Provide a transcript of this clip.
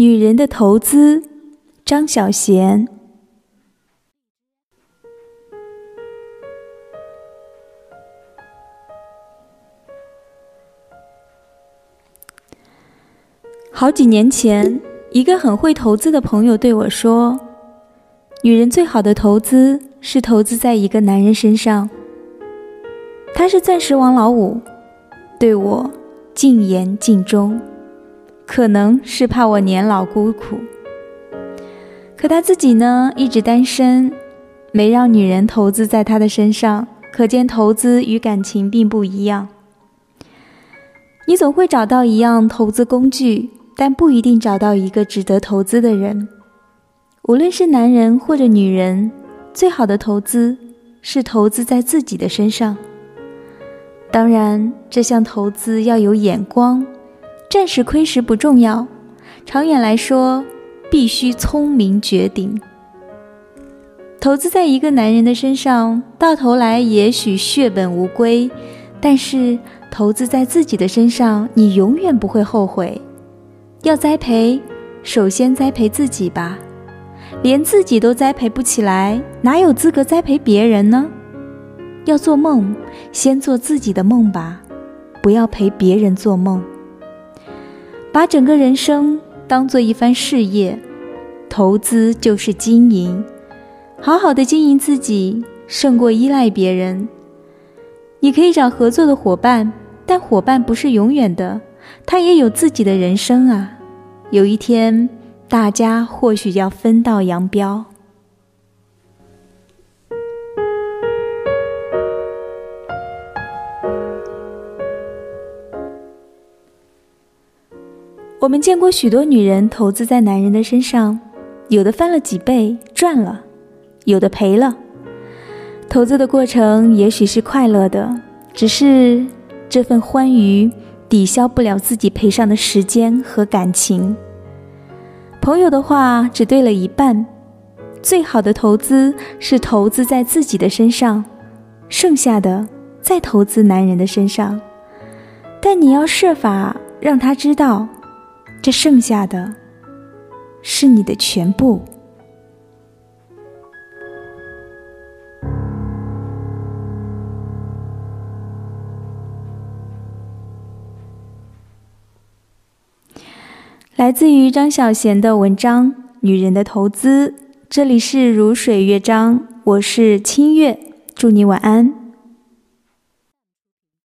女人的投资，张小娴。好几年前，一个很会投资的朋友对我说：“女人最好的投资是投资在一个男人身上。”他是钻石王老五，对我尽言尽忠，可能是怕我年老孤苦。可他自己呢，一直单身，没让女人投资在他的身上，可见投资与感情并不一样。你总会找到一样投资工具，但不一定找到一个值得投资的人。无论是男人或者女人，最好的投资是投资在自己的身上。当然，这项投资要有眼光，暂时亏时不重要，长远来说必须聪明绝顶。投资在一个男人的身上，到头来也许血本无归，但是投资在自己的身上，你永远不会后悔。要栽培，首先栽培自己吧，连自己都栽培不起来，哪有资格栽培别人呢？要做梦，先做自己的梦吧，不要陪别人做梦。把整个人生当做一番事业，投资就是经营，好好的经营自己，胜过依赖别人。你可以找合作的伙伴，但伙伴不是永远的，他也有自己的人生啊。有一天，大家或许要分道扬镳。我们见过许多女人投资在男人的身上，有的翻了几倍赚了，有的赔了。投资的过程也许是快乐的，只是这份欢愉抵消不了自己赔上的时间和感情。朋友的话只对了一半，最好的投资是投资在自己的身上，剩下的再投资男人的身上。但你要设法让他知道。这剩下的是你的全部。来自于张小娴的文章《女人的投资》。这里是如水乐章，我是清月，祝你晚安。